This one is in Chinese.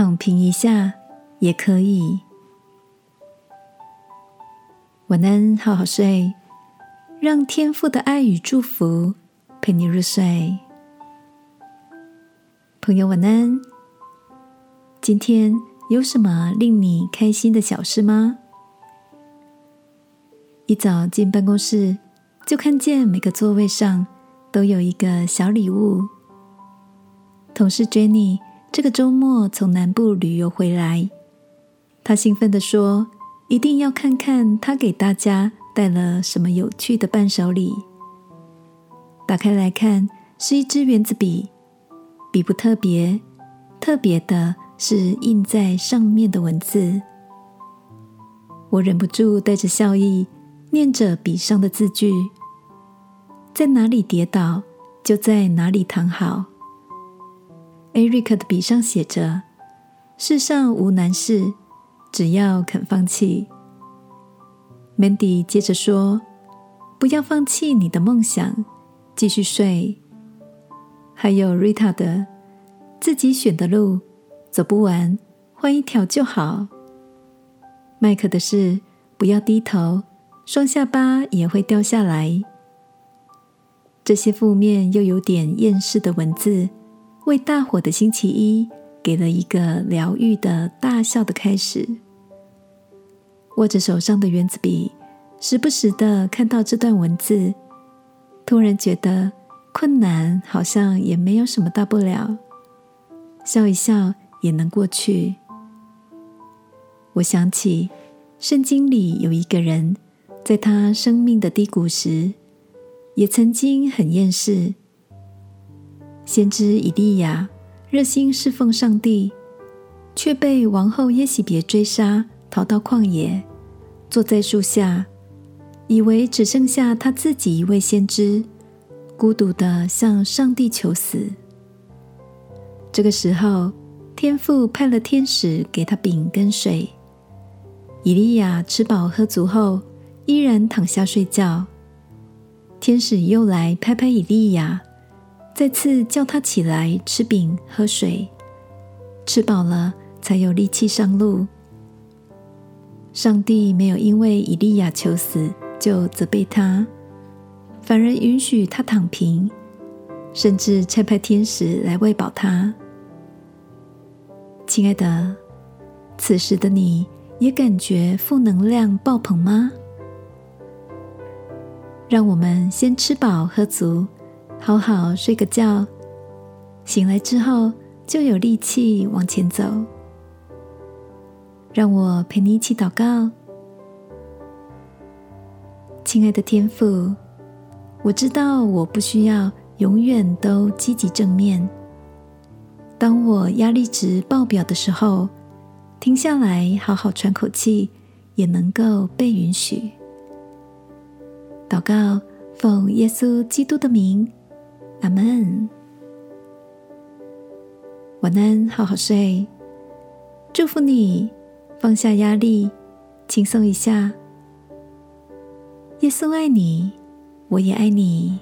躺平一下也可以。晚安，好好睡，让天父的爱与祝福陪你入睡。朋友，晚安。今天有什么令你开心的小事吗？一早进办公室，就看见每个座位上都有一个小礼物。同事 Jenny 这个周末从南部旅游回来，他兴奋地说。一定要看看他给大家带了什么有趣的伴手礼。打开来看，是一支圆子笔，笔不特别，特别的是印在上面的文字。我忍不住带着笑意念着笔上的字句：在哪里跌倒，就在哪里躺好。Eric 的笔上写着：世上无难事。只要肯放弃，Mandy 接着说：“不要放弃你的梦想，继续睡。”还有 Rita 的自己选的路，走不完，换一条就好。麦克的是不要低头，双下巴也会掉下来。这些负面又有点厌世的文字，为大伙的星期一。给了一个疗愈的大笑的开始。握着手上的原子笔，时不时的看到这段文字，突然觉得困难好像也没有什么大不了，笑一笑也能过去。我想起圣经里有一个人，在他生命的低谷时，也曾经很厌世。先知以利亚。热心侍奉上帝，却被王后耶喜别追杀，逃到旷野，坐在树下，以为只剩下他自己一位先知，孤独的向上帝求死。这个时候，天父派了天使给他饼跟水，以利亚吃饱喝足后，依然躺下睡觉。天使又来拍拍以利亚。再次叫他起来吃饼喝水，吃饱了才有力气上路。上帝没有因为以利亚求死就责备他，反而允许他躺平，甚至差派天使来喂饱他。亲爱的，此时的你也感觉负能量爆棚吗？让我们先吃饱喝足。好好睡个觉，醒来之后就有力气往前走。让我陪你一起祷告，亲爱的天父，我知道我不需要永远都积极正面。当我压力值爆表的时候，停下来好好喘口气，也能够被允许。祷告，奉耶稣基督的名。阿门。晚安，好好睡。祝福你，放下压力，轻松一下。耶稣爱你，我也爱你。